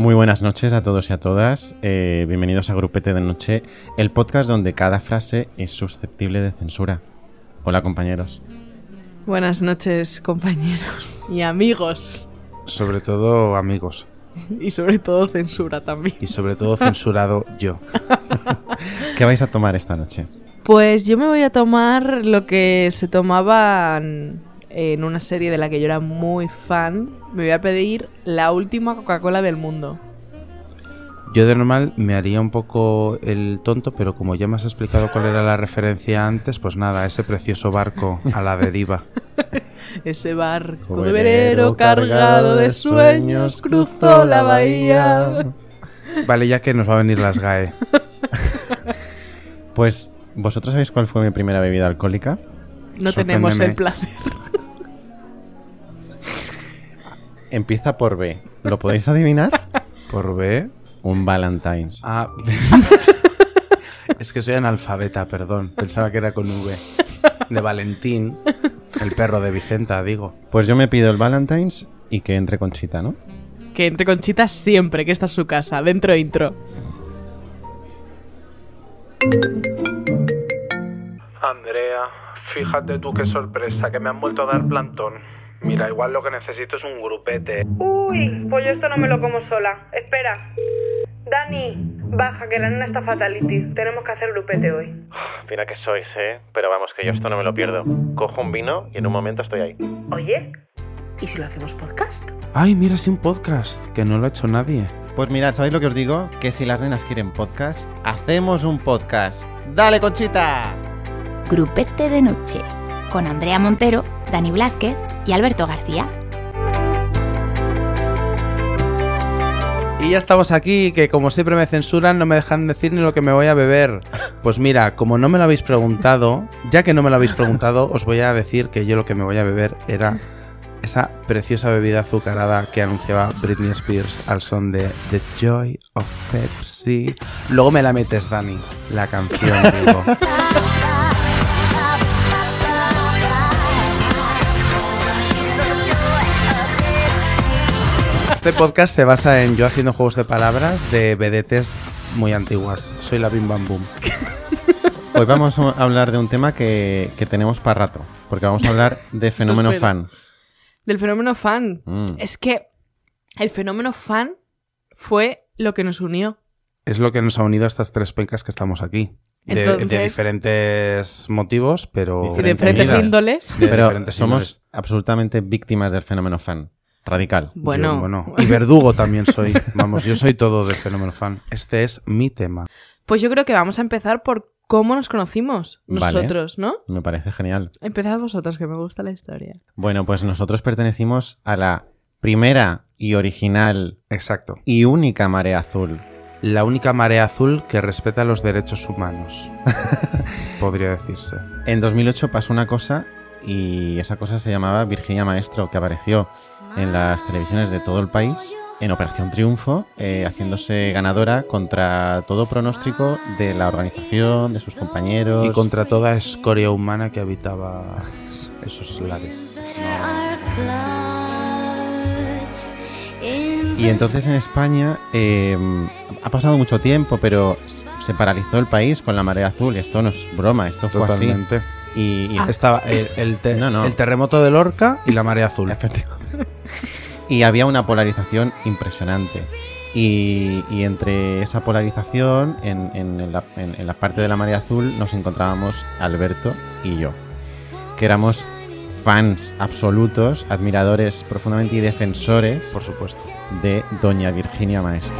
Muy buenas noches a todos y a todas. Eh, bienvenidos a Grupete de Noche, el podcast donde cada frase es susceptible de censura. Hola compañeros. Buenas noches, compañeros y amigos. Sobre todo amigos. Y sobre todo censura también. Y sobre todo censurado yo. ¿Qué vais a tomar esta noche? Pues yo me voy a tomar lo que se tomaban en una serie de la que yo era muy fan. Me voy a pedir la última Coca-Cola del mundo. Yo de normal me haría un poco el tonto, pero como ya me has explicado cuál era la referencia antes, pues nada, ese precioso barco a la deriva. Ese barco velero cargado de sueños cruzó la bahía. Vale, ya que nos va a venir las GAE. Pues, ¿vosotros sabéis cuál fue mi primera bebida alcohólica? No tenemos el placer. Empieza por B. ¿Lo podéis adivinar? Por B. Un Valentine's. Ah, es que soy analfabeta, perdón. Pensaba que era con V. De Valentín, el perro de Vicenta, digo. Pues yo me pido el Valentine's y que entre Conchita, ¿no? Que entre Conchita siempre, que esta es su casa. Dentro intro. Andrea, fíjate tú qué sorpresa, que me han vuelto a dar plantón. Mira, igual lo que necesito es un grupete. Uy, pues yo esto no me lo como sola. Espera. Dani, baja, que la nena está fatality. Tenemos que hacer grupete hoy. Mira que sois, ¿eh? Pero vamos, que yo esto no me lo pierdo. Cojo un vino y en un momento estoy ahí. Oye, ¿y si lo hacemos podcast? Ay, mira, sí un podcast, que no lo ha hecho nadie. Pues mirad, ¿sabéis lo que os digo? Que si las nenas quieren podcast, hacemos un podcast. ¡Dale, Conchita! Grupete de Noche, con Andrea Montero, Dani Blázquez y Alberto García. Y ya estamos aquí, que como siempre me censuran, no me dejan decir ni lo que me voy a beber. Pues mira, como no me lo habéis preguntado, ya que no me lo habéis preguntado, os voy a decir que yo lo que me voy a beber era esa preciosa bebida azucarada que anunciaba Britney Spears al son de The Joy of Pepsi. Luego me la metes, Dani, la canción, digo. Este podcast se basa en yo haciendo juegos de palabras de vedetes muy antiguas. Soy la Bim Bam Boom. Hoy vamos a hablar de un tema que, que tenemos para rato. Porque vamos a hablar de fenómeno fan. Del fenómeno fan. Mm. Es que el fenómeno fan fue lo que nos unió. Es lo que nos ha unido a estas tres pencas que estamos aquí. De, diferentes motivos, pero. De diferentes índoles. De Pero diferentes somos índoles. absolutamente víctimas del fenómeno fan. Radical. Bueno, Yo, bueno. Y verdugo también soy. Vamos, yo soy todo de fenómeno fan. Este es mi tema. pues yo creo que vamos a empezar por cómo nos conocimos Vale. nosotros, ¿no? Me parece genial. Empezad vosotros, que me gusta la historia. Bueno, pues nosotros pertenecimos a la primera y original Exacto. y única marea azul. La única marea azul que respeta los derechos humanos. Podría decirse. En 2008 pasó una cosa y esa cosa se llamaba Virginia Maestro, que apareció en las televisiones de todo el país en Operación Triunfo, eh, haciéndose ganadora contra todo pronóstico de la organización, de sus compañeros. Y contra toda escoria humana que habitaba esos lares. Y entonces en España eh, ha pasado mucho tiempo, pero se paralizó el país con la marea azul. Esto no es broma, esto fue Totalmente. así. Y, y Estaba el, el te- No, no. el terremoto de Lorca y la marea azul. Y había una polarización impresionante. Y, y entre esa polarización, en, en la, en- en la parte de la marea azul, nos encontrábamos Alberto y yo, que éramos fans absolutos, admiradores profundamente y defensores Por supuesto. de Doña Virginia Maestre.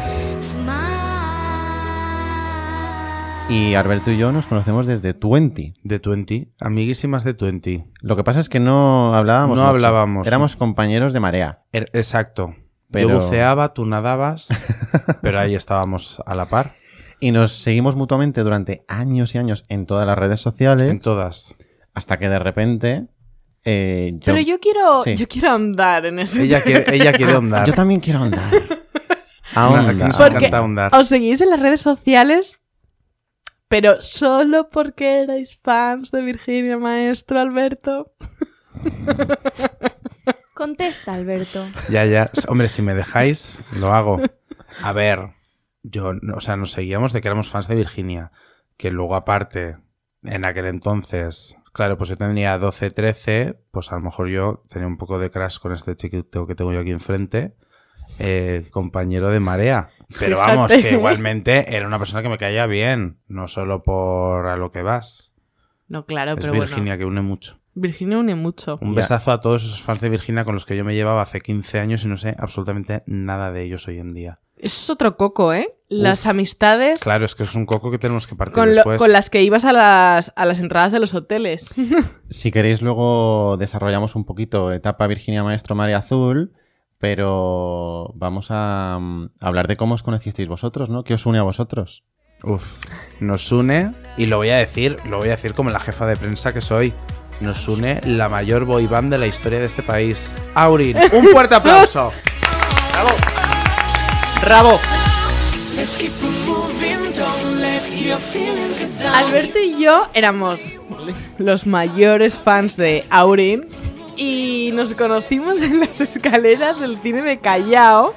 Y Alberto y yo nos conocemos desde Twenty. De 20. Amiguísimas de 20. Lo que pasa es que no hablábamos. No mucho. hablábamos. Éramos compañeros de marea. Er- exacto. Pero- Yo buceaba, tú nadabas, pero ahí estábamos a la par. Y nos seguimos mutuamente durante años y años en todas las redes sociales. En todas. hasta que de repente. eh, yo, Pero yo quiero, Sí. yo quiero andar en ese Ella quiere, ella quiere ahondar. yo también quiero andar. Ahondar. Porque encanta ahondar. os seguís en las redes sociales, pero solo porque erais fans de Virginia Maestro, Alberto. Contesta, Alberto. Ya, ya. Hombre, si me dejáis, lo hago. A ver, yo, no- o sea, nos seguíamos de que éramos fans de Virginia. Que luego, aparte, en aquel entonces, claro, pues yo tenía 12, 13, pues a lo mejor yo tenía un poco de crash con este chiquito que tengo yo aquí enfrente, eh, compañero de marea. Pero vamos, Fíjate. que igualmente era una persona que me caía bien, no solo por a lo que vas. No, claro, Es pero Virginia bueno. que une mucho. Virginia une mucho. Un Ya. besazo a todos esos fans de Virginia con los que yo me llevaba hace 15 años y no sé absolutamente nada de ellos hoy en día. Eso es otro coco, ¿eh? Las amistades Claro, es que es un coco que tenemos que partir con, lo- después. con las que ibas a las, a las entradas de los hoteles. Si queréis, luego desarrollamos un poquito etapa Virginia Maestro María Azul, pero vamos a, mm, hablar de cómo os conocisteis vosotros, ¿no? ¿Qué os une a vosotros? Uf, nos une, y lo voy a decir, lo voy a decir como la jefa de prensa que soy. Nos une la mayor boy band de la historia de este país. Aurin, un fuerte aplauso. ¡Bravo! ¡Bravo! Alberto y yo éramos los mayores fans de Aurin y nos conocimos en las escaleras del cine de Callao.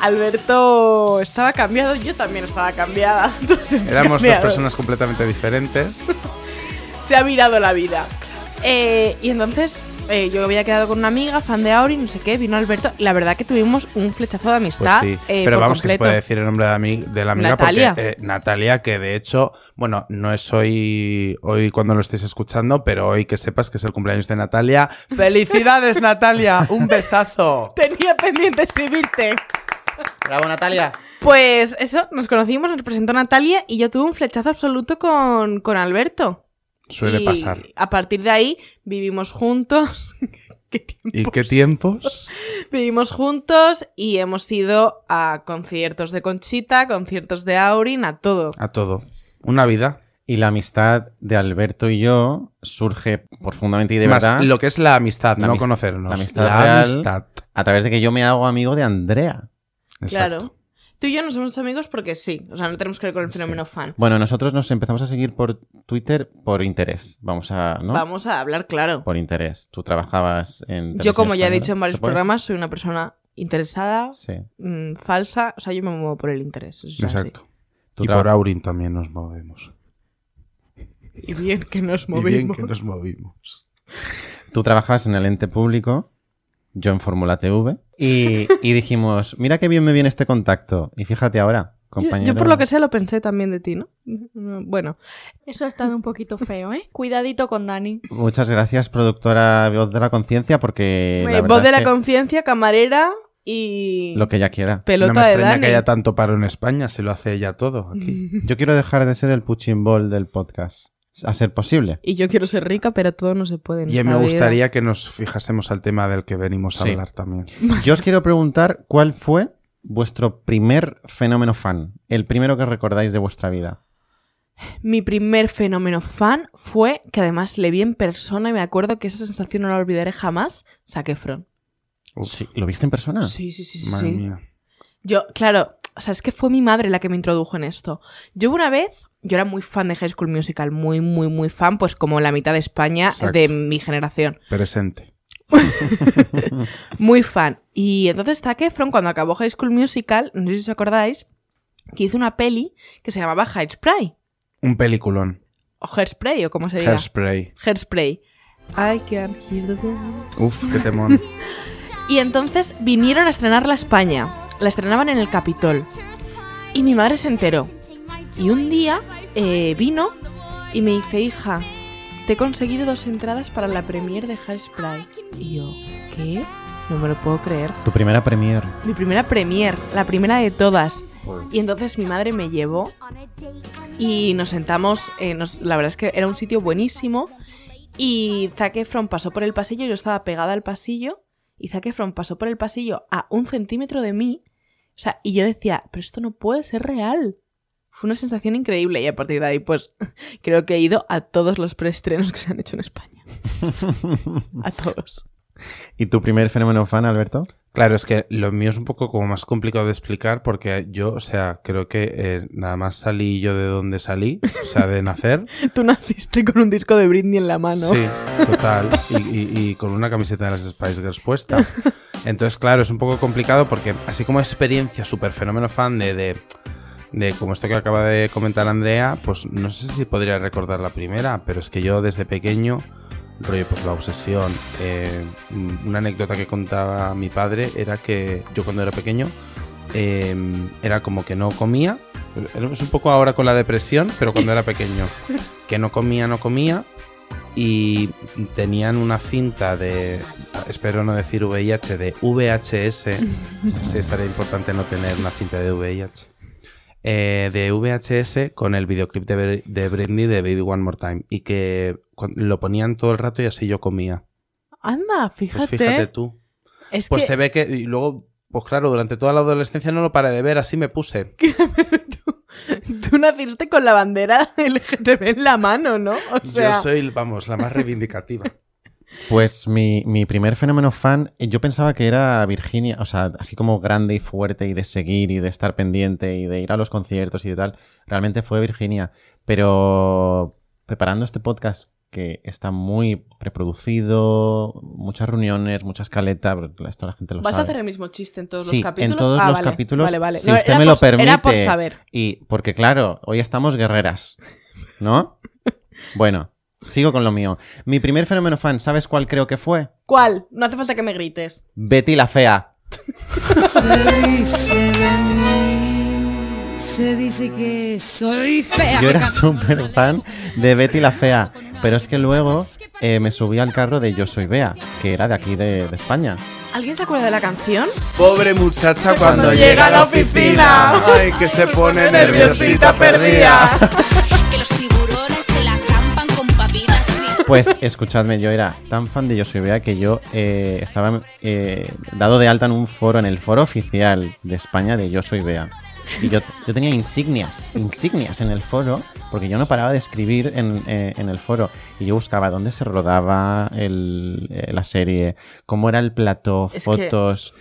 Alberto estaba cambiado, yo también estaba cambiada. Éramos dos personas completamente diferentes. Se ha virado la vida. Eh, y entonces eh, yo había quedado con una amiga, fan de Aurin, no sé qué, vino Alberto. La verdad que tuvimos un flechazo de Pues amistad. sí, eh, pero por vamos que se puede decir el nombre de, la ami- de la amiga Natalia. porque eh, Natalia, que de hecho, bueno, no es hoy, hoy cuando lo estéis escuchando, pero hoy que sepas que es el cumpleaños de Natalia. ¡Felicidades, Natalia! ¡Un besazo! Tenía pendiente escribirte. ¡Bravo, Natalia! Pues eso, nos conocimos, nos presentó Natalia y yo tuve un flechazo absoluto con, con Alberto. Suele Y pasar. A partir de ahí vivimos juntos. ¿Qué ¿Y qué tiempos? Vivimos juntos y hemos ido a conciertos de Conchita, conciertos de Aurin, a todo. A todo. Una vida. Y la amistad de Alberto y yo surge profundamente y de Más verdad lo que es la amistad, La no amist- conocernos. la amistad real. amistad. a través de que yo me hago amigo de Andrea. Exacto. Claro. Tú y yo no somos amigos porque sí. O sea, no tenemos que ver con el fenómeno fan. Bueno, nosotros nos empezamos a seguir por Twitter por interés. Vamos a, ¿no? Vamos a hablar claro. Por interés. Tú trabajabas en Yo, como ya he dicho en varios programas, soy una persona interesada, Sí. mm, falsa. O sea, yo me muevo por el interés. Exacto. Tú y por Aurin también nos movemos. Y bien que nos Y bien movimos. que nos movimos. Tú trabajabas en el ente público, yo en Fórmula TV, y, y dijimos, mira qué bien me viene este contacto. Y fíjate ahora, compañero. yo por lo que sé lo pensé también de ti, ¿no? Bueno, Eso ha estado un poquito feo, ¿eh? Cuidadito con Dani. Muchas gracias, productora Voz de la Conciencia, porque... la eh, voz de es la que conciencia, camarera y Lo que ella quiera. pelota no me de extraña Dani. que haya tanto paro en España, se lo hace ella todo aquí. Yo quiero dejar de ser el puching ball del podcast. A ser posible. Y yo quiero ser rica, pero todo no se puede. en Y esta me vida. gustaría que nos fijásemos al tema del que venimos a Sí. hablar también. Yo os quiero preguntar cuál fue vuestro primer fenómeno fan. El primero que recordáis de vuestra vida. Mi primer fenómeno fan fue que además le vi en persona y me acuerdo que esa sensación no la olvidaré jamás. Zac Efron. Uf, Sí, ¿Lo viste en persona? Sí, sí, sí, sí. Madre sí. mía. Yo, claro, o sea, es que fue mi madre la que me introdujo en esto. Yo una vez, yo era muy fan de High School Musical, muy, muy, muy fan, pues como la mitad de España Exacto. de mi generación. Presente. Muy fan. Y entonces Zac Efron, cuando acabó High School Musical, no sé si os acordáis, que hizo una peli que se llamaba Hairspray. Un peliculón. O Hairspray, o como se diga. Hairspray. Hairspray. I can hear the. Uf, qué temón. Y entonces vinieron a estrenarla a España. La estrenaban en el Capitol. Y mi madre se enteró. Y un día eh, vino y me dice, hija, te he conseguido dos entradas para la premiere de Hairspray. Y yo, ¿qué? No me lo puedo creer. Tu primera premier. Mi primera premiere, la primera de todas. Y entonces mi madre me llevó y nos sentamos, eh, nos- la verdad es que era un sitio buenísimo y Zac Efron pasó por el pasillo, yo estaba pegada al pasillo y Zac Efron pasó por el pasillo a un centímetro de mí, o sea, y yo decía, pero esto no puede ser real. Fue una sensación increíble y a partir de ahí pues creo que he ido a todos los preestrenos que se han hecho en España. A todos. ¿Y tu primer fenómeno fan, Alberto? Claro, es que lo mío es un poco como más complicado de explicar porque yo, o sea, creo que eh, nada más salí yo de donde salí, o sea, de nacer. Tú naciste con un disco de Britney en la mano. Sí, total. Y, y- y con una camiseta de las Spice Girls puesta. Entonces, claro, es un poco complicado porque así como experiencia súper fenómeno fan de, de, de como esto que acaba de comentar Andrea, pues no sé si podría recordar la primera, pero es que yo desde pequeño, rollo, pues la obsesión. eh, mm, una anécdota que contaba mi padre era que yo cuando era pequeño eh, era como que no comía. Es un poco ahora con la depresión, pero cuando era pequeño. Que no comía, no comía. Y tenían una cinta de, espero no decir VIH, de VHS. sí, estaría importante no tener una cinta de VIH. Eh, de VHS con el videoclip de, de Britney de Baby One More Time. Y que lo ponían todo el rato y así yo comía. Anda, Pues fíjate. fíjate tú. Es Pues que se ve que. Y luego, pues claro, durante toda la adolescencia no lo paré de ver, así me puse. tú naciste con la bandera LGTB en la mano, ¿no? O sea, Yo soy, vamos, la más reivindicativa. Pues mi, mi primer fenómeno fan, eh, yo pensaba que era Virginia, o sea, así como grande y fuerte y de seguir y de estar pendiente y de ir a los conciertos y de tal, realmente fue Virginia. Pero preparando este podcast, que está muy reproducido, muchas reuniones, mucha escaleta, esto la gente lo ¿vas a hacer el mismo chiste en todos Sí, los capítulos? en todos Ah, los vale, capítulos, Vale, vale. si No, usted me lo por- Era por permite. saber. Y porque claro, hoy estamos guerreras, ¿no? bueno, sigo con lo mío. Mi primer fenómeno fan, ¿sabes cuál creo que fue? ¿Cuál? No hace falta que me grites. Betty la fea. Se dice de mí, se dice que soy fea. Yo era súper fan de Betty la Fea, pero es que luego eh, me subí al carro de Yo Soy Bea, que era de aquí de, de España. ¿Alguien se acuerda de la canción? Pobre muchacha cuando cuando, llega a la oficina. Ay, que se pone nerviosita perdida. Pues escuchadme, yo era tan fan de Yo Soy Bea que yo eh, estaba eh, dado de alta en un foro, en el foro oficial de España de Yo Soy Bea. Y yo, yo tenía insignias, insignias en el foro, porque yo no paraba de escribir en, eh, en el foro. Y yo buscaba dónde se rodaba el- la serie, cómo era el plató, Es fotos.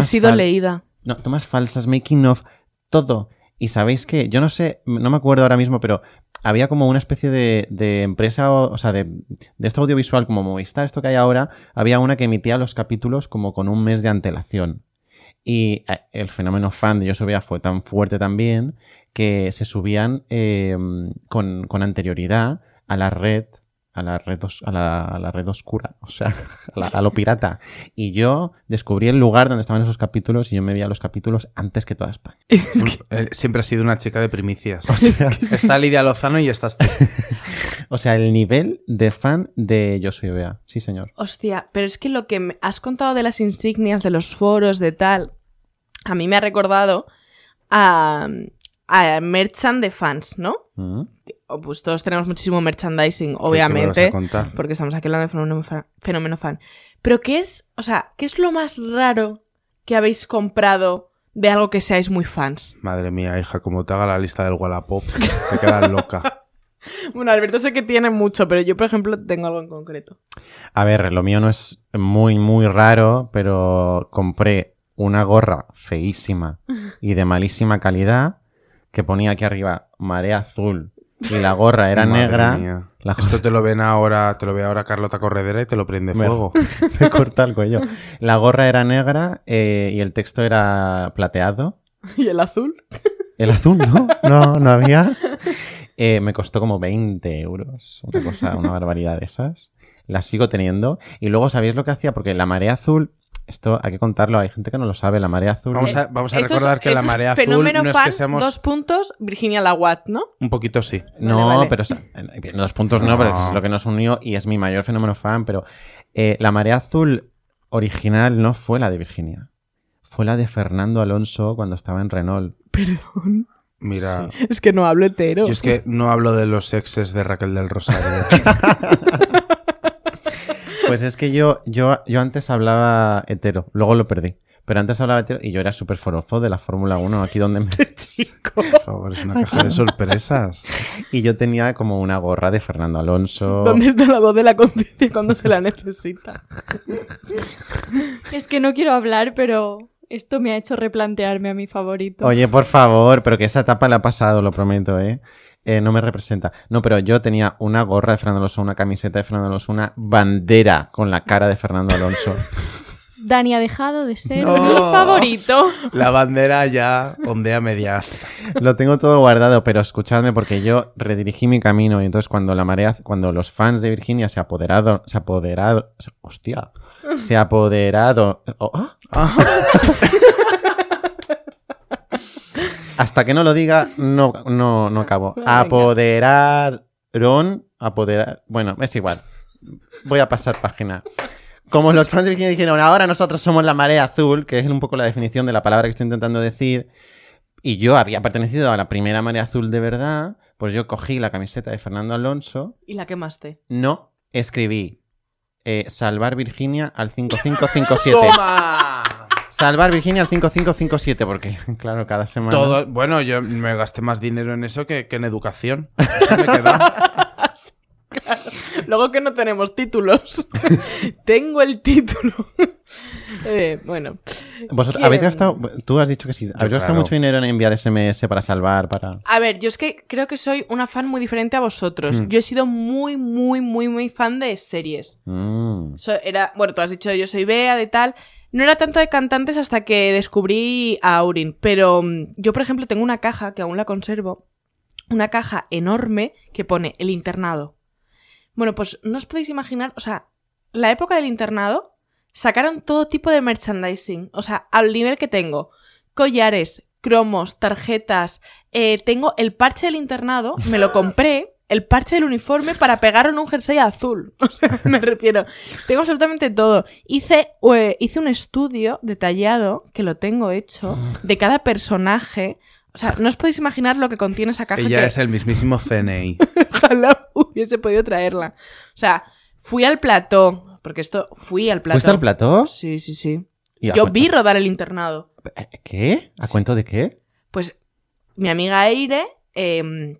He sido leída. No, tomas falsas, making of, todo. Y sabéis que, yo no sé, no me acuerdo ahora mismo, pero había como una especie de, de empresa, o, sea, de, de esto audiovisual como Movistar, esto que hay ahora, había una que emitía los capítulos como con un mes de antelación. Y eh, el fenómeno fan de Yo Soy Bea fue tan fuerte también que se subían eh, con, con anterioridad a la red, a la red, os- a la, a la red oscura, o sea, a, la- a lo pirata. Y yo descubrí el lugar donde estaban esos capítulos y yo me veía los capítulos antes que toda España. Eh, Siempre ha sido una chica de primicias. sea- Está Lidia Lozano y estás tú. O sea, el nivel de fan de Yo Soy Bea. Sí, señor. Hostia, pero es que lo que me has contado de las insignias, de los foros, de tal, a mí me ha recordado a, a merchant de fans, ¿no? Mm. Pues todos tenemos muchísimo merchandising, ¿Qué me vas obviamente, a contar? porque estamos aquí hablando de fenómeno fan, fenómeno fan. Pero ¿qué es, o sea, qué es lo más raro que habéis comprado de algo que seáis muy fans? Madre mía, hija, como te haga la lista del Wallapop, te quedas loca. Bueno, Alberto sé que tiene mucho, pero yo, por ejemplo, tengo algo en concreto. A ver, lo mío no es muy, muy raro, pero compré una gorra feísima y de malísima calidad que ponía aquí arriba marea azul y la gorra era Madre negra. mía. La Esto te lo ven ahora, te lo ve ahora Carlota Corredera y te lo prende Me- fuego. me corta el cuello. La gorra era negra eh, y el texto era plateado. ¿Y el azul? El azul no, no, no había. Eh, me costó como 20 euros, una cosa, una barbaridad de esas. La sigo teniendo. Y luego, ¿sabéis lo que hacía? Porque la marea azul, esto hay que contarlo, hay gente que no lo sabe, la marea azul... Vamos a, vamos a es- recordar que la es marea azul Fenómeno no es fan, que seamos... dos puntos, Virginia Laguat, ¿no? Un poquito sí. No, Vale, vale. pero o sea, en dos puntos no, No. pero es lo que nos unió y es mi mayor fenómeno fan, pero eh, la marea azul original no fue la de Virginia. Fue la de Fernando Alonso cuando estaba en Renault. Perdón. Mira, Es que no hablo hetero. yo es que no hablo de los exes de Raquel del Rosario. Pues es que yo, yo, yo antes hablaba hetero, luego lo perdí. Pero antes hablaba de... Y yo era súper forofo de la Fórmula 1, aquí donde me... Por favor, es una caja de sorpresas. Y yo tenía como una gorra de Fernando Alonso. ¿Dónde está la voz de la conciencia cuando se la necesita? Es que no quiero hablar, pero esto me ha hecho replantearme a mi favorito. Oye, por favor, pero que esa etapa la ha pasado, lo prometo, ¿eh? Eh, no me representa. No, pero yo tenía una gorra de Fernando Alonso, una camiseta de Fernando Alonso, una bandera con la cara de Fernando Alonso. Dani ha dejado de ser No. mi favorito. La bandera ya ondea media asta. Lo tengo todo guardado, pero escuchadme porque yo redirigí mi camino y entonces cuando la marea, cuando los fans de Virginia se apoderado, se apoderado, se- hostia, se apoderado, oh, ah. hasta que no lo diga no no no acabo. Apoderaron, apoderar, bueno es igual. Voy a pasar página. Como los fans de Virginia dijeron, ahora nosotros somos la marea azul, que es un poco la definición de la palabra que estoy intentando decir, y yo había pertenecido a la primera marea azul de verdad, pues yo cogí la camiseta de Fernando Alonso, ¿Y la quemaste? no escribí eh, salvar Virginia al 5557. ¡Toma! Salvar Virginia al 5557, porque claro, cada semana... Todo, bueno, yo me gasté más dinero en eso que, que en educación. Eso me queda. Luego que no tenemos títulos. Tengo el título. Eh, bueno. Habéis gastado, tú has dicho que sí, habéis gastado claro. mucho dinero en enviar SMS para salvar, para... A ver, yo es que creo que soy una fan muy diferente a vosotros. Mm. Yo he sido muy, muy, muy, muy fan de series. Mm. So- era, bueno, tú has dicho yo soy Bea, de tal. No era tanto de cantantes hasta que descubrí a Aurin. Pero mm, yo, por ejemplo, tengo una caja que aún la conservo. Una caja enorme que pone el internado. Bueno, pues no os podéis imaginar, o sea, la época del internado sacaron todo tipo de merchandising. O sea, al nivel que tengo. Collares, cromos, tarjetas. eh, tengo el parche del internado, me lo compré. El parche del uniforme para pegarlo en un jersey azul. O sea, me refiero. Tengo absolutamente todo. Hice, eh, hice un estudio detallado, que lo tengo hecho, de cada personaje. O sea, no os podéis imaginar lo que contiene esa caja. Ella que es el mismísimo CNI. ojalá hubiese podido traerla. O sea, fui al plató. Porque esto, fui al plató. ¿Fuiste al plató? Sí, sí, sí. Yo vi rodar el internado. ¿Qué? ¿A cuento de qué? Pues mi amiga Eire, em,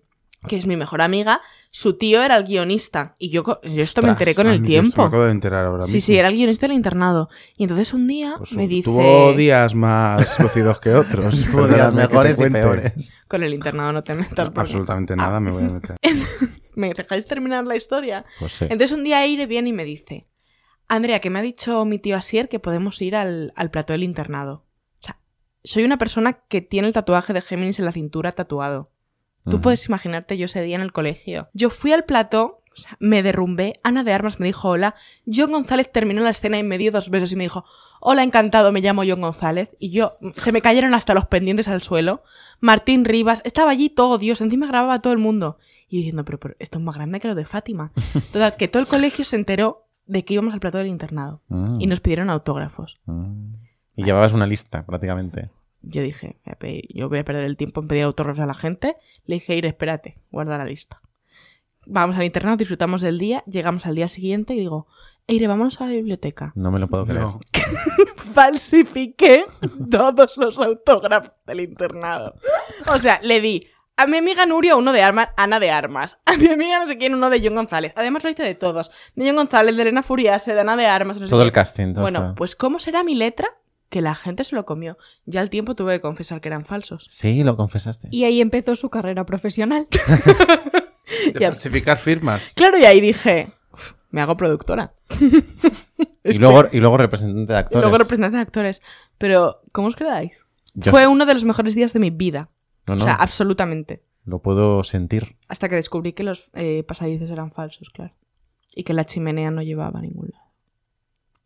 que es mi mejor amiga, su tío era el guionista. Y yo, yo esto me enteré con el tiempo. Me acabo de enterar ahora Sí, mismo. sí, era el guionista del internado. Y entonces un día Pues, me dice... Tuvo días más lucidos que otros. Hubo días mejores y peores. Con el internado no te metas. porque- Absolutamente nada me voy a meter. ¿Me dejáis terminar la historia? Pues sí. Entonces un día Eire viene y me dice, Andrea, que me ha dicho mi tío Asier que podemos ir al, al plató del internado. O sea, soy una persona que tiene el tatuaje de Géminis en la cintura tatuado. Tú puedes imaginarte yo ese día en el colegio. Yo fui al plató, o sea, me derrumbé, Ana de Armas me dijo hola, John González terminó la escena y me dio dos besos y me dijo, hola encantado, me llamo John González. Y yo, se me cayeron hasta los pendientes al suelo. Martín Rivas, estaba allí todo, Dios, encima grababa a todo el mundo. Y diciendo, pero, pero esto es más grande que lo de Fátima. Total, que todo el colegio se enteró de que íbamos al plató del internado. Mm. Y nos pidieron autógrafos. Mm. Y llevabas una lista, prácticamente. Yo dije, voy a pedir- yo voy a perder el tiempo en pedir autógrafos a la gente. Le dije, ir, espérate, guarda la lista. Vamos al internado, disfrutamos del día, llegamos al día siguiente y digo, Eire, vámonos a la biblioteca. No me lo puedo creer. No. Falsifiqué todos los autógrafos del internado. O sea, le di a mi amiga Nuria uno de armas, Ana de Armas. A mi amiga no sé quién uno de John González. Además lo hice de todos. De John González, de Elena Furiase, de Ana de Armas. no sé Todo el casting. todo Bueno, está- pues ¿cómo será mi letra? Que la gente se lo comió. Ya al tiempo tuve que confesar que eran falsos. Sí, lo confesaste. Y ahí empezó su carrera profesional. De Ya. falsificar firmas. Claro, y ahí dije, "Uf, me hago productora. Y luego, y luego representante de Y actores. luego representante de actores. Pero, ¿cómo os quedáis? Yo- Fue uno de los mejores días de mi vida. No, no, O sea, absolutamente. lo puedo sentir. Hasta que descubrí que los eh, pasadizos eran falsos, claro. Y que la chimenea no llevaba a ningún lado.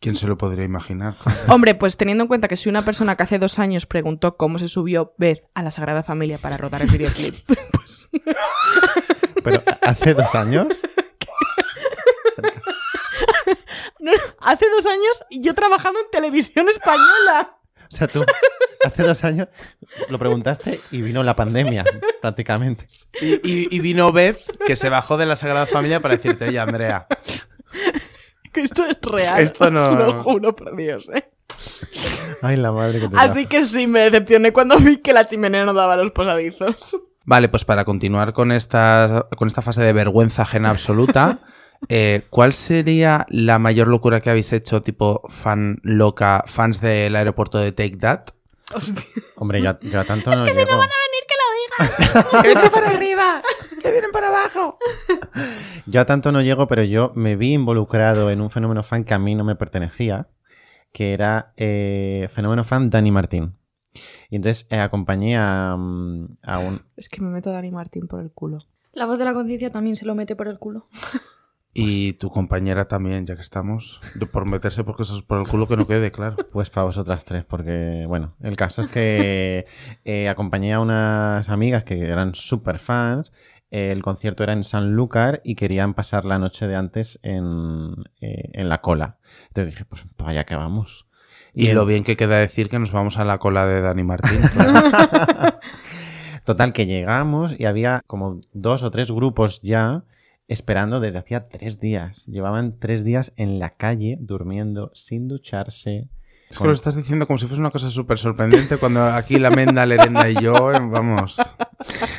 ¿Quién se lo podría imaginar? Hombre, pues teniendo en cuenta que soy una persona que hace dos años preguntó cómo se subió Beth a la Sagrada Familia para rodar el videoclip, pues Pero hace dos años. no, hace dos años y yo trabajando en televisión española. O sea, tú hace dos años lo preguntaste y vino la pandemia, prácticamente. Y, y- y vino Beth, que se bajó de la Sagrada Familia para decirte, oye, Andrea, esto es real. Esto no- os Lo juro por Dios, ¿eh? Ay, la madre que te Así que sí, me decepcioné cuando vi que la chimenea no daba los posadizos. Vale, pues para continuar con esta, con esta fase de vergüenza ajena absoluta, eh, ¿cuál sería la mayor locura que habéis hecho, tipo fan loca, fans del aeropuerto de Take That? Hostia. Hombre, yo, yo a tanto no llego. ¡Que vienen para arriba! ¡Que vienen para abajo! Yo a tanto no llego, pero yo me vi involucrado en un fenómeno fan que a mí no me pertenecía, que era eh, fenómeno fan Dani Martín. Y entonces eh, acompañé a, mm, a un... Es que me meto a Dani Martín por el culo. La voz de la conciencia también se lo mete por el culo. Y tu compañera también, ya que estamos. Por meterse por cosas por el culo que no quede, claro. Pues para vosotras tres, porque, bueno, el caso es que eh, acompañé a unas amigas que eran súper fans. eh, el concierto era en Sanlúcar y querían pasar la noche de antes en, eh, en la cola. Entonces dije, pues vaya que vamos. Y, en- lo bien que queda decir que nos vamos a la cola de Dani Martín. claro. Total, que llegamos y había como dos o tres grupos ya esperando desde hacía tres días. Llevaban tres días en la calle durmiendo sin ducharse. Es que lo estás diciendo como si fuese una cosa súper sorprendente cuando aquí la Menda, Lerenda y yo, eh, vamos.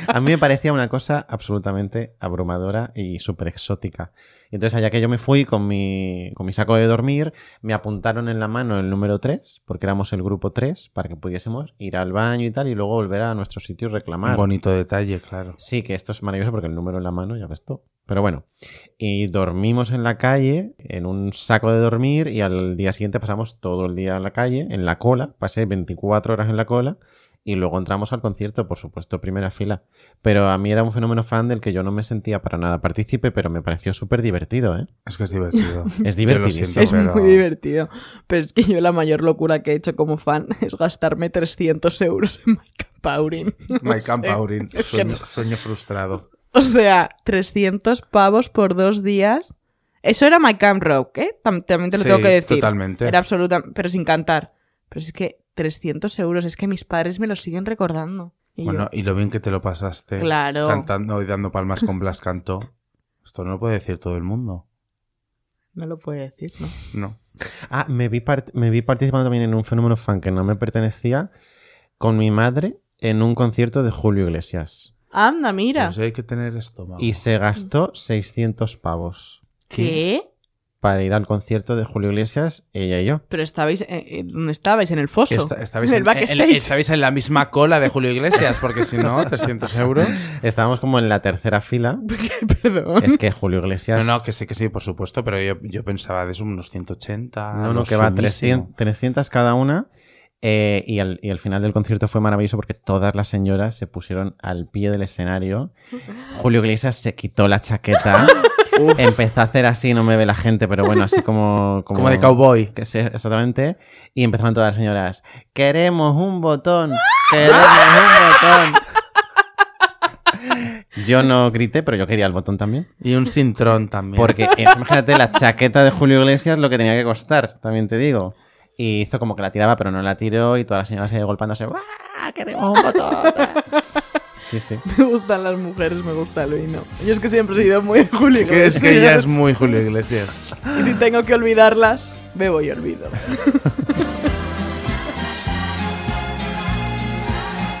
A mí me parecía una cosa absolutamente abrumadora y súper exótica. Y entonces allá que yo me fui con mi, con mi saco de dormir, me apuntaron en la mano el número 3, porque éramos el grupo 3, para que pudiésemos ir al baño y tal, y luego volver a nuestro sitio y Un reclamar. bonito detalle, claro. Sí, que esto es maravilloso porque el número en la mano ya ves todo. Pero bueno, y dormimos en la calle, en un saco de dormir, y al día siguiente pasamos todo el día en la calle, en la cola, pasé 24 horas en la cola, y luego entramos al concierto, por supuesto, primera fila. Pero a mí era un fenómeno fan del que yo no me sentía para nada partícipe, pero me pareció súper divertido, ¿eh? Es que es divertido. Es divertidísimo. siento, Es pero- muy divertido. Pero es que yo la mayor locura que he hecho como fan es gastarme 300 euros en My Paurin. My Camp Aurin. Es que Sueño, no. sueño frustrado. O sea, 300 pavos por dos días. Eso era My Camp Rock, ¿eh? Tam- También te lo Sí, tengo que decir. totalmente. Era absoluta, pero sin cantar. Pero es que 300 euros, es que mis padres me lo siguen recordando. Y Bueno, yo, y lo bien que te lo pasaste. Claro. Cantando y dando palmas con Blas Cantó. Esto no lo puede decir todo el mundo. no lo puedo decir, ¿no? No. Ah, me vi, part- me vi participando también en un fenómeno fan que no me pertenecía con mi madre en un concierto de Julio Iglesias. Anda, mira. Hay que tener estómago. Y se gastó 600 pavos ¿Qué? para ir al concierto de Julio Iglesias, ella y yo. Pero estabais, eh, ¿dónde estabais? En el foso. Esta- estabais, en el backstage. en- estabais en la misma cola de Julio Iglesias, porque si no, 300 euros. Estábamos como en la tercera fila. Perdón. Es que Julio Iglesias... No, no, que sí, que sí, por supuesto, pero yo, yo pensaba de eso unos 180. No, no, que va sumísimo. 300, 300 cada una. Eh, y, al, y al final del concierto fue maravilloso porque todas las señoras se pusieron al pie del escenario. Julio Iglesias se quitó la chaqueta. empezó a hacer así, no me ve la gente, pero bueno, así como... Como de cowboy. Que sí, exactamente. Y empezaron todas las señoras. Queremos un botón. Queremos un botón. Yo no grité, pero yo quería el botón también. Y un cintrón también. Porque imagínate la chaqueta de Julio Iglesias lo que tenía que costar, también te digo. Y hizo como que la tiraba, pero no la tiró y todas las señoras ahí golpeándose. ¡Guau! ¡Queremos un botón! Sí, sí. Me gustan las mujeres, me gusta el vino. Yo es que siempre he sido muy Julio Que Iglesias. es que ella es muy Julio Iglesias. Y si tengo que olvidarlas, bebo y olvido.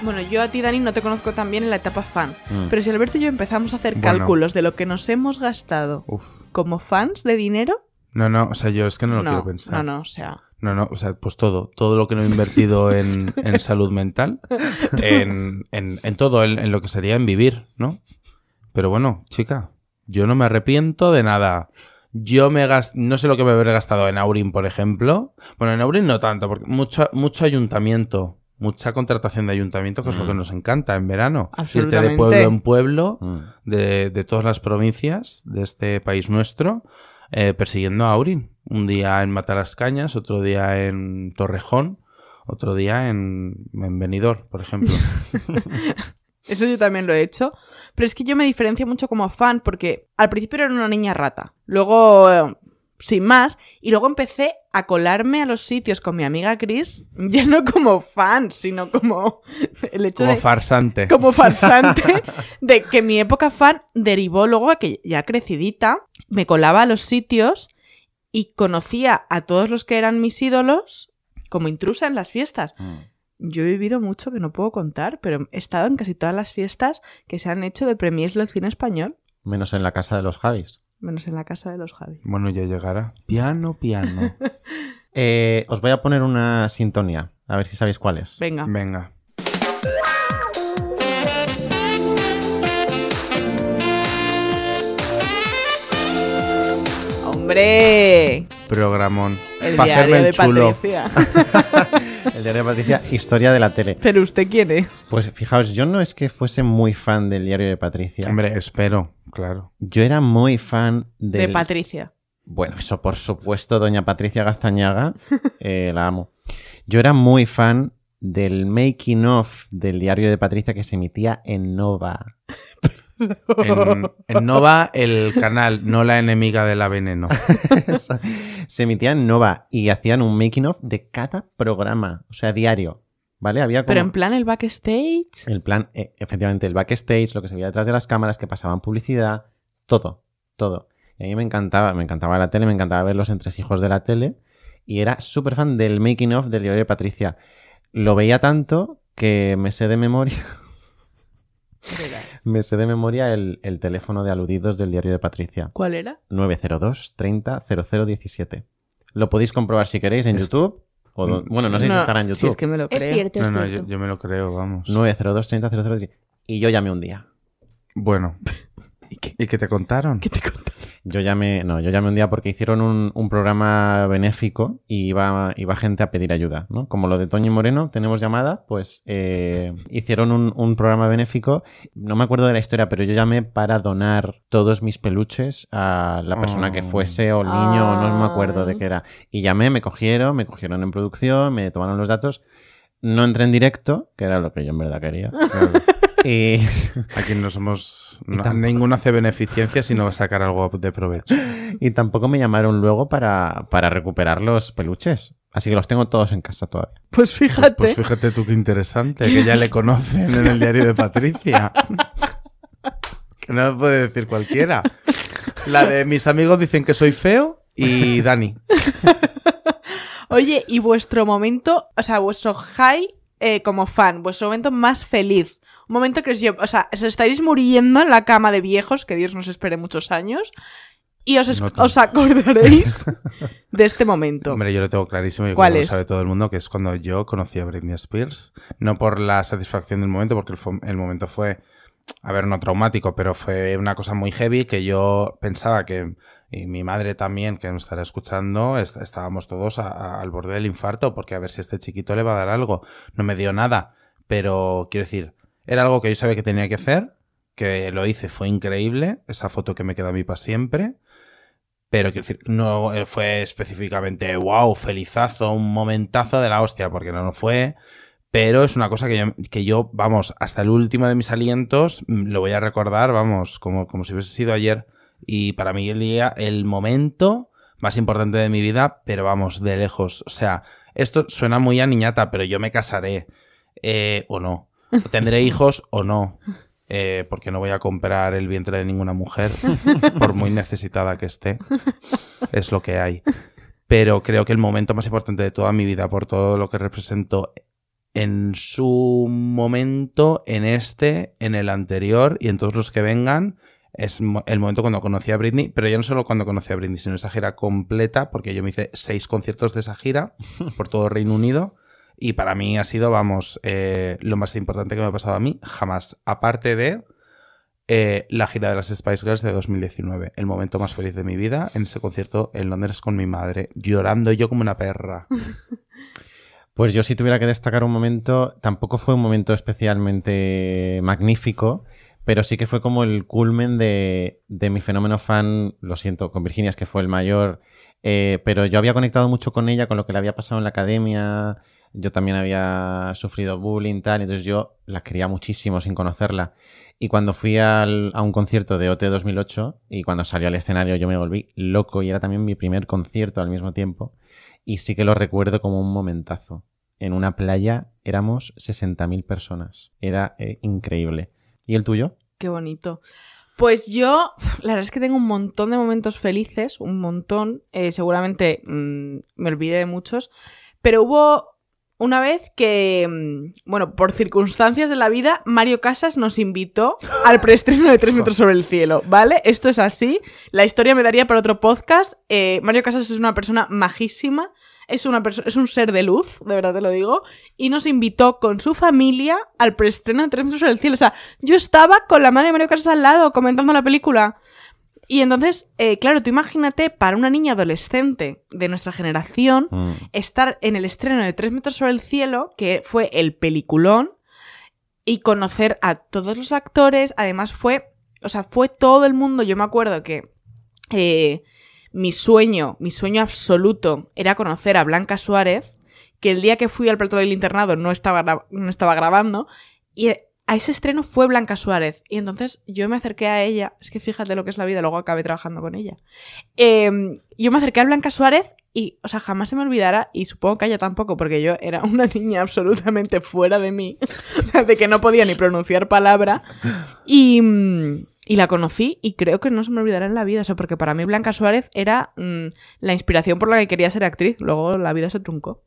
Bueno, yo a ti, Dani, no te conozco tan bien en la etapa fan. Mm. Pero si Alberto y yo empezamos a hacer Bueno. cálculos de lo que nos hemos gastado Uf. como fans de dinero, No, no, o sea, yo es que no lo quiero pensar. no, no, o sea, No, no, o sea, pues todo, todo lo que no he invertido en, en salud mental, en, en- en todo, en, lo que sería en vivir, ¿no? Pero bueno, chica, yo no me arrepiento de nada. Yo me gas- no sé lo que me habré gastado en Aurin, por ejemplo. Bueno, en Aurin no tanto, porque mucho, mucho ayuntamiento, mucha contratación de ayuntamiento, que es lo que nos encanta en verano. Irte de pueblo en pueblo, Mm. de, de todas las provincias de este país nuestro, eh, persiguiendo a Aurin. Un día en Matalascañas, otro día en Torrejón, otro día en, en Benidorm, por ejemplo. eso yo también lo he hecho. Pero es que yo me diferencio mucho como fan porque al principio era una niña rata. Luego, eh, sin más. Y luego empecé a colarme a los sitios con mi amiga Chris, ya no como fan, sino como el hecho Como de... farsante. como farsante de que mi época fan derivó luego a que ya crecidita me colaba a los sitios y conocía a todos los que eran mis ídolos como intrusa en las fiestas. Mm. Yo he vivido mucho que no puedo contar, pero he estado en casi todas las fiestas que se han hecho de premiers del cine español, Menos en la casa de los Javis. Menos en la casa de los Javi. Bueno, ya llegará. Piano, piano. Eh, os voy a poner una sintonía, a ver si sabéis cuál es. Venga. Venga. ¡Hombre! Programón. El Pa' diario el de chulo. Patricia. El diario de Patricia, historia de la tele. Pero usted quién es? Pues fijaos, yo no es que fuese muy fan del diario de Patricia. Hombre, espero, claro. Yo era muy fan De. Patricia. Bueno, eso por supuesto, doña Patricia Gaztañaga, eh, la amo. Yo era muy fan del making of del diario de Patricia que se emitía en Nova. En, en Nova, el canal, no la enemiga de la veneno. se emitía en Nova y hacían un making of de cada programa, o sea, diario. ¿Vale? Había como Pero en plan el backstage. el plan, eh, efectivamente, el backstage, lo que se veía detrás de las cámaras, que pasaban publicidad, todo, todo. Y a mí me encantaba, me encantaba la tele, me encantaba ver los entresijos de la tele y era súper fan del making of del diario de Patricia. Lo veía tanto que me sé de memoria, me sé de memoria el, el teléfono de aludidos del diario de Patricia. ¿Cuál era? 902 30 0017. Lo podéis comprobar si queréis en YouTube. O do- bueno, no sé si estará en YouTube. Si es que me lo creo. Es cierto, es No, no, cierto. yo, yo me lo creo, vamos. 902 30 0017. Y yo llamé un día. Bueno. ¿Y qué, te contaron? ¿Qué te conté? Yo llamé, no, yo llamé un día porque hicieron un, un programa benéfico y iba, iba gente a pedir ayuda, ¿no? Como lo de Toño y Moreno, tenemos llamada, pues eh, hicieron un, un programa benéfico. No me acuerdo de la historia, pero yo llamé para donar todos mis peluches a la persona que Oh. fuese o el niño, o no me acuerdo de Ay. qué era. Y llamé, me cogieron, me cogieron en producción, me tomaron los datos. No entré en directo, que era lo que yo en verdad quería. Claro. Y, Aquí no somos. Y no- tampoco- ninguno hace beneficencia si no va a sacar algo de provecho. y tampoco me llamaron luego para, para recuperar los peluches. Así que los tengo todos en casa todavía. Pues Pues, fíjate. pues fíjate tú qué interesante, que ya le conocen en el diario de Patricia. que no lo puede decir cualquiera. La de mis amigos dicen que soy feo y Dani. Oye, y vuestro momento, o sea, vuestro high eh, como fan, vuestro momento más feliz. Un momento que os lleva, o sea, os estaréis muriendo en la cama de viejos, que Dios nos espere muchos años, y os, es- No os acordaréis de este momento. Hombre, yo lo tengo clarísimo y ¿Cuál como lo es? sabe todo el mundo, que es cuando yo conocí a Britney Spears. No por la satisfacción del momento, porque el, el momento fue, a ver, no traumático, pero fue una cosa muy heavy que yo pensaba que, y mi madre también, que nos estará escuchando, est- estábamos todos a- a- al borde del infarto, porque a ver si este chiquito le va a dar algo. No me dio nada, pero quiero decir, era algo que yo sabía que tenía que hacer, que lo hice, fue increíble, esa foto que me queda a mí para siempre. Pero quiero decir, no eh, fue específicamente, wow, felizazo, un momentazo de la hostia, porque no lo fue. Pero es una cosa que yo, que yo, vamos, hasta el último de mis alientos mm, lo voy a recordar, vamos, como, como si hubiese sido ayer. Y para mí el día, el momento más importante de mi vida, pero vamos, de lejos. O sea, esto suena muy a niñata, pero yo me casaré eh, o no. Tendré hijos o no. eh, porque no voy a comprar el vientre de ninguna mujer, por muy necesitada que esté. Es lo que hay. Pero creo que el momento más importante de toda mi vida, por todo lo que representó en su momento, en este, en el anterior y en todos los que vengan, es el momento cuando conocí a Britney, pero ya no solo cuando conocí a Britney, sino esa gira completa, porque yo me hice seis conciertos de esa gira por todo Reino Unido. Y para mí ha sido, vamos, eh, lo más importante que me ha pasado a mí, jamás. Aparte de eh, la gira de las Spice Girls de 2019, el momento más feliz de mi vida, en ese concierto en Londres con mi madre, llorando yo como una perra. Pues yo si tuviera que destacar un momento, tampoco fue un momento especialmente magnífico, pero sí que fue como el culmen de, de mi fenómeno fan, lo siento, con Virginia es que fue el mayor, eh, pero yo había conectado mucho con ella, con lo que le había pasado en la academia, yo también había sufrido bullying, tal, entonces yo la quería muchísimo sin conocerla. Y cuando fui al- a un concierto de OT 2008 y cuando salió al escenario yo me volví loco y era también mi primer concierto al mismo tiempo. Y sí que lo recuerdo como un momentazo. En una playa éramos 60.000 personas. Era eh, increíble. ¿Y el tuyo? Qué bonito. Pues yo, la verdad es que tengo un montón de momentos felices, un montón. eh, seguramente mm, me olvidé de muchos. Pero hubo una vez que, mm, bueno, por circunstancias de la vida, Mario Casas nos invitó al preestreno de 3 metros sobre el cielo, ¿vale? Esto es así. La historia me daría para otro podcast. Eh, Mario Casas es una persona majísima. Es, una es un ser de luz, de verdad te lo digo. Y nos invitó con su familia al preestreno de 3 metros sobre el cielo. O sea, yo estaba con la madre de Mario Casas al lado comentando la película. Y entonces, eh, claro, tú imagínate para una niña adolescente de nuestra generación Mm. estar en el estreno de 3 metros sobre el cielo, que fue el peliculón, y conocer a todos los actores. Además, fue, o sea, fue todo el mundo. Yo me acuerdo que eh, mi sueño, mi sueño absoluto era conocer a Blanca Suárez, que el día que fui al plato del internado no estaba, no estaba grabando, y a ese estreno fue Blanca Suárez. Y entonces yo me acerqué a ella, es que fíjate lo que es la vida, luego acabé trabajando con ella. Eh, yo me acerqué a Blanca Suárez y, o sea, jamás se me olvidará, y supongo que ella tampoco, porque yo era una niña absolutamente fuera de mí, de que no podía ni pronunciar palabra. Y, mm, y la conocí y creo que no se me olvidará en la vida, o sea, porque para mí Blanca Suárez era mm, la inspiración por la que quería ser actriz, luego la vida se truncó.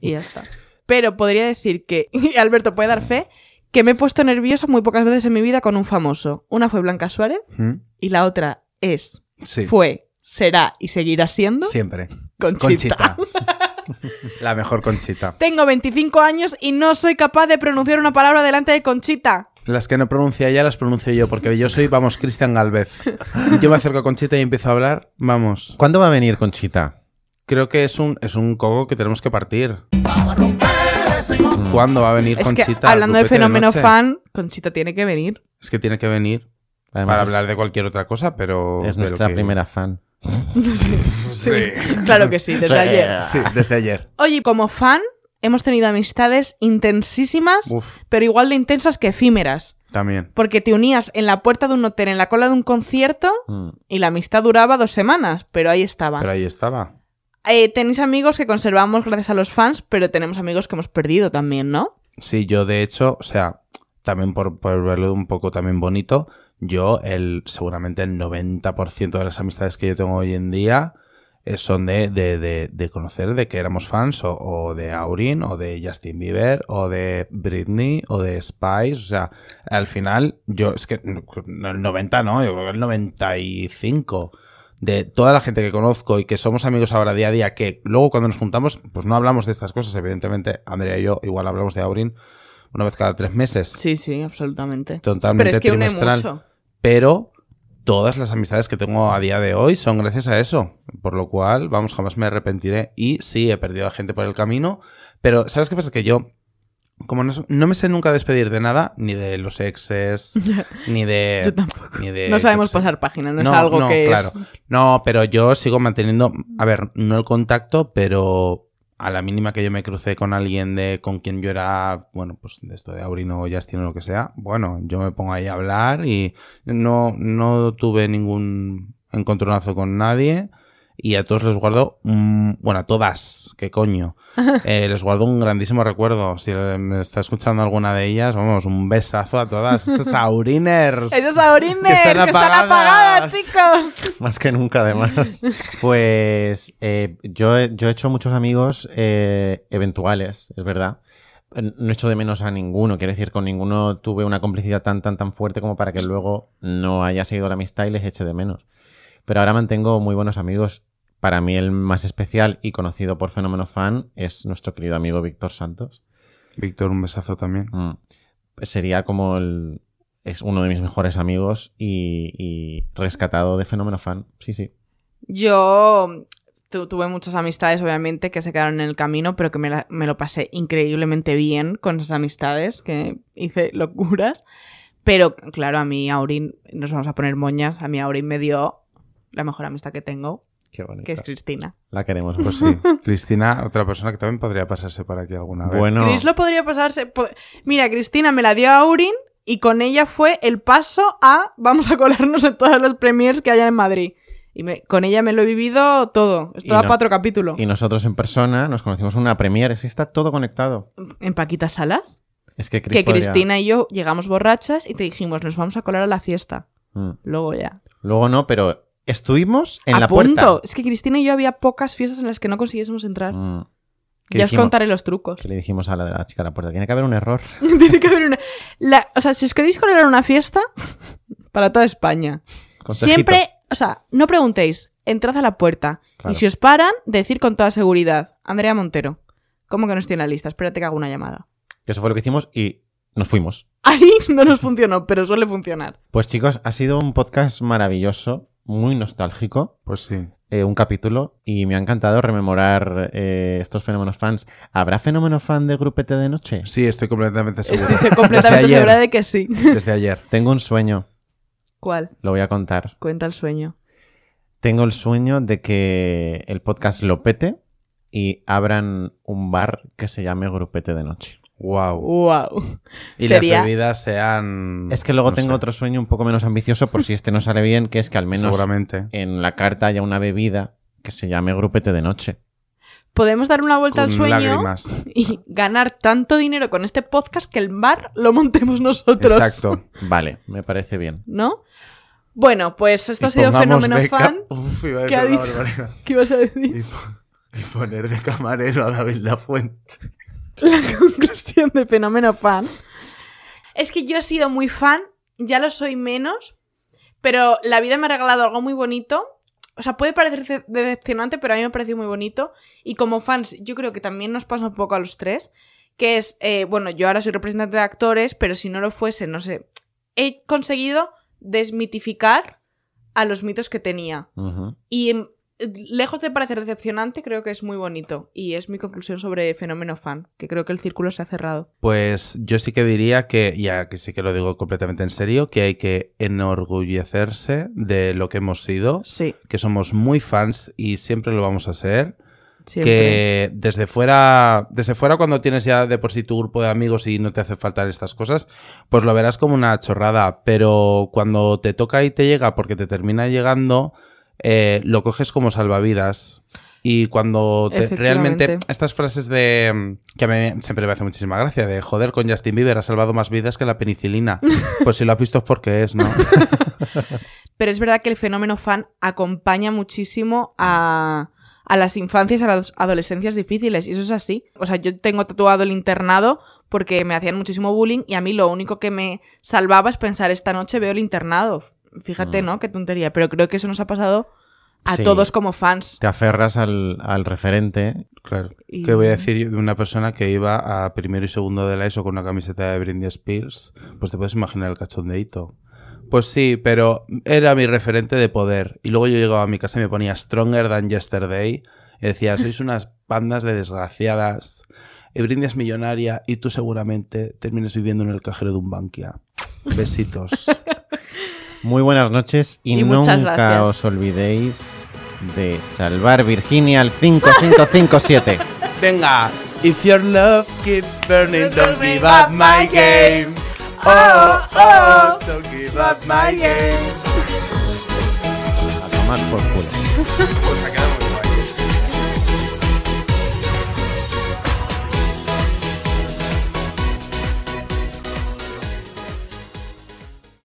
Y ya está. Pero podría decir que, y Alberto puede dar fe, que me he puesto nerviosa muy pocas veces en mi vida con un famoso. Una fue Blanca Suárez ¿Mm? y la otra es, Sí. fue, será y seguirá siendo Siempre. Conchita. Conchita. La mejor Conchita. Tengo 25 años y no soy capaz de pronunciar una palabra delante de Conchita. Las que no pronuncia ella las pronuncio yo, porque yo soy, vamos, Cristian Galvez. Yo me acerco a Conchita y empiezo a hablar, vamos. ¿Cuándo va a venir Conchita? Creo que es un, es un coco que tenemos que partir. ¿Cuándo va a venir Es Conchita? que hablando de Grupete fenómeno noche? fan, Conchita tiene que venir. Es que tiene que venir Además, para es, hablar de cualquier otra cosa, pero... es nuestra que- primera fan. Sí. Claro que sí, desde ayer. Sí, desde ayer. Oye, como fan, hemos tenido amistades intensísimas, Uf, pero igual de intensas que efímeras. también. Porque te unías en la puerta de un hotel, en la cola de un concierto, Mm. y la amistad duraba dos semanas, pero ahí estaba. Pero ahí estaba. Eh, tenéis amigos que conservamos gracias a los fans, pero tenemos amigos que hemos perdido también, ¿no? Sí, yo de hecho, o sea, también por, por verlo un poco también bonito, yo el seguramente el 90% de las amistades que yo tengo hoy en día son de, de, de, de conocer de que éramos fans o, o de Aurin o de Justin Bieber o de Britney o de Spice, o sea, al final yo es que no, el 90 no, yo creo que el 95 de toda la gente que conozco y que somos amigos ahora día a día, que luego cuando nos juntamos, pues no hablamos de estas cosas, evidentemente, Andrea y yo igual hablamos de Aurin una vez cada tres meses, Sí, sí, absolutamente. totalmente Pero es que une mucho. Pero todas las amistades que tengo a día de hoy son gracias a eso, por lo cual, vamos, jamás me arrepentiré. Y sí, he perdido a gente por el camino, pero ¿sabes qué pasa? Que yo, como no, no me sé nunca despedir de nada, ni de los exes, ni de... Yo tampoco. ni de- No sabemos pasar página, no, es algo no, que claro. es... No, pero yo sigo manteniendo, a ver, no el contacto, pero a la mínima que yo me crucé con alguien de con quien yo era, bueno, pues de esto de Aurino o Justin o lo que sea, bueno, yo me pongo ahí a hablar y no, no tuve ningún encontronazo con nadie. Y a todos les guardo, un- bueno, a todas, qué coño, Eh, les guardo un grandísimo recuerdo. Si me está escuchando alguna de ellas, vamos, un besazo a todas esas auriners. ¡Esos aurines! Que están ¡Que están apagadas, apagadas! chicos! Más que nunca, además. Pues eh, yo, he- yo he hecho muchos amigos eh, eventuales, es verdad. No he hecho de menos a ninguno. Quiero decir, con ninguno tuve una complicidad tan, tan, tan fuerte como para que luego no haya seguido la amistad y les eche de menos. Pero ahora mantengo muy buenos amigos. Para mí el más especial y conocido por Fenómeno Fan es nuestro querido amigo Víctor Santos. Víctor, un besazo también. Mm. Sería como el... Es uno de mis mejores amigos y, y rescatado de Fenómeno Fan. Sí, sí. Yo tu- tuve muchas amistades, obviamente, que se quedaron en el camino, pero que me, la- me lo pasé increíblemente bien con esas amistades, que hice locuras. Pero, claro, a mí Aurin, nos vamos a poner moñas, a mí Aurin me dio la mejor amistad que tengo, Qué bonito. que es Cristina. La queremos. Pues sí. Cristina, otra persona que también podría pasarse por aquí alguna vez. Bueno, Cris lo podría pasarse. Mira, Cristina me la dio a Aurin y con ella fue el paso a vamos a colarnos en todas las premiers que haya en Madrid. Y me- con ella me lo he vivido todo. Estaba no- para otro capítulo. y nosotros en persona nos conocimos en una premiere. Es que está todo conectado. En Paquita Salas. Es que, que podría- Cristina y yo llegamos borrachas y te dijimos, nos vamos a colar a la fiesta. Mm. Luego ya. Luego no, pero estuvimos en a la punto. puerta. Es que Cristina y yo había pocas fiestas en las que no consiguiésemos entrar. Mm. ¿Qué Ya os contaré los trucos. Que le dijimos a la de la chica a la puerta. Tiene que haber un error. Tiene que haber una. la- o sea, si os queréis colar una fiesta, para toda España, Consejito. siempre. O sea, no preguntéis, entrad a la puerta. Claro. Y si os paran, decir con toda seguridad: Andrea Montero. ¿Cómo que no estoy en la lista? Espérate que hago una llamada. Eso fue lo que hicimos y nos fuimos. Ahí no nos funcionó, pero suele funcionar. Pues chicos, ha sido un podcast maravilloso, muy nostálgico. Pues sí. eh, un capítulo y me ha encantado rememorar eh, estos fenómenos fans. ¿Habrá fenómeno fan de Grupete de Noche? Sí, estoy completamente seguro. Estoy completamente segura de que sí. Desde ayer. Tengo un sueño, ¿Cuál? lo voy a contar. Cuenta el sueño. Tengo el sueño de que el podcast lo pete y abran un bar que se llame Grupete de Noche. Wow. ¡Wow! Y Sería- las bebidas sean. Es que luego no tengo sé, otro sueño un poco menos ambicioso por si este no sale bien, que es que al menos Seguramente. en la carta haya una bebida que se llame Grupete de Noche. Podemos dar una vuelta Con al sueño lágrimas. y ganar tanto dinero con este podcast que el bar lo montemos nosotros. Exacto. Vale, me parece bien. ¿No? Bueno, pues esto Y ha sido Fenómeno Fan. Uf, iba a ¿Qué ha dicho? ¿Qué ibas a decir? Y, po- y poner de camarero a David Lafuente. La conclusión de Fenómeno Fan. Es que yo he sido muy fan, ya lo soy menos, pero la vida me ha regalado algo muy bonito. O sea, puede parecer ce- decepcionante, pero a mí me ha parecido muy bonito. Y como fans, yo creo que también nos pasa un poco a los tres. Que es, eh, bueno, yo ahora soy representante de actores, pero si no lo fuese, no sé. He conseguido desmitificar a los mitos que tenía. Ujú. Y em, lejos de parecer decepcionante, creo que es muy bonito. Y es mi conclusión sobre Fenómeno Fan, que creo que el círculo se ha cerrado. Pues yo sí que diría que, ya que sí que lo digo completamente en serio, que hay que enorgullecerse de lo que hemos sido, Sí, que somos muy fans y siempre lo vamos a ser. siempre. Que desde fuera, desde fuera cuando tienes ya de por sí tu grupo de amigos y no te hace faltar estas cosas, pues lo verás como una chorrada. Pero cuando te toca y te llega, porque te termina llegando, eh, lo coges como salvavidas. Y cuando te- realmente estas frases de mm, que a mí siempre me hace muchísima gracia de joder con Justin Bieber ha salvado más vidas que la penicilina. Pues si lo has visto es porque es, ¿no? Pero es verdad que el fenómeno fan acompaña muchísimo a, a las infancias, a las adolescencias difíciles. Y eso es así. O sea, yo tengo tatuado el internado porque me hacían muchísimo bullying y a mí lo único que me salvaba es pensar, esta noche veo el internado. Fíjate, Mm. ¿no? Qué tontería. Pero creo que eso nos ha pasado a Sí. todos como fans. Te aferras al, al referente. Claro. Y- ¿Qué voy a decir yo de una persona que iba a primero y segundo de la ESO con una camiseta de Britney Spears? Pues te puedes imaginar el cachondeíto. Pues sí, pero era mi referente de poder. Y luego yo llegaba a mi casa y me ponía Stronger Than Yesterday. Y decía, sois unas bandas de desgraciadas. Y Britney es millonaria y tú seguramente termines viviendo en el cajero de un Bankia. Besitos. Muy buenas noches y, nunca os olvidéis de salvar Virginia al 5557. Venga, if your love keeps burning, don't give up my game. Oh, oh, don't give up my game. A tomar por culo.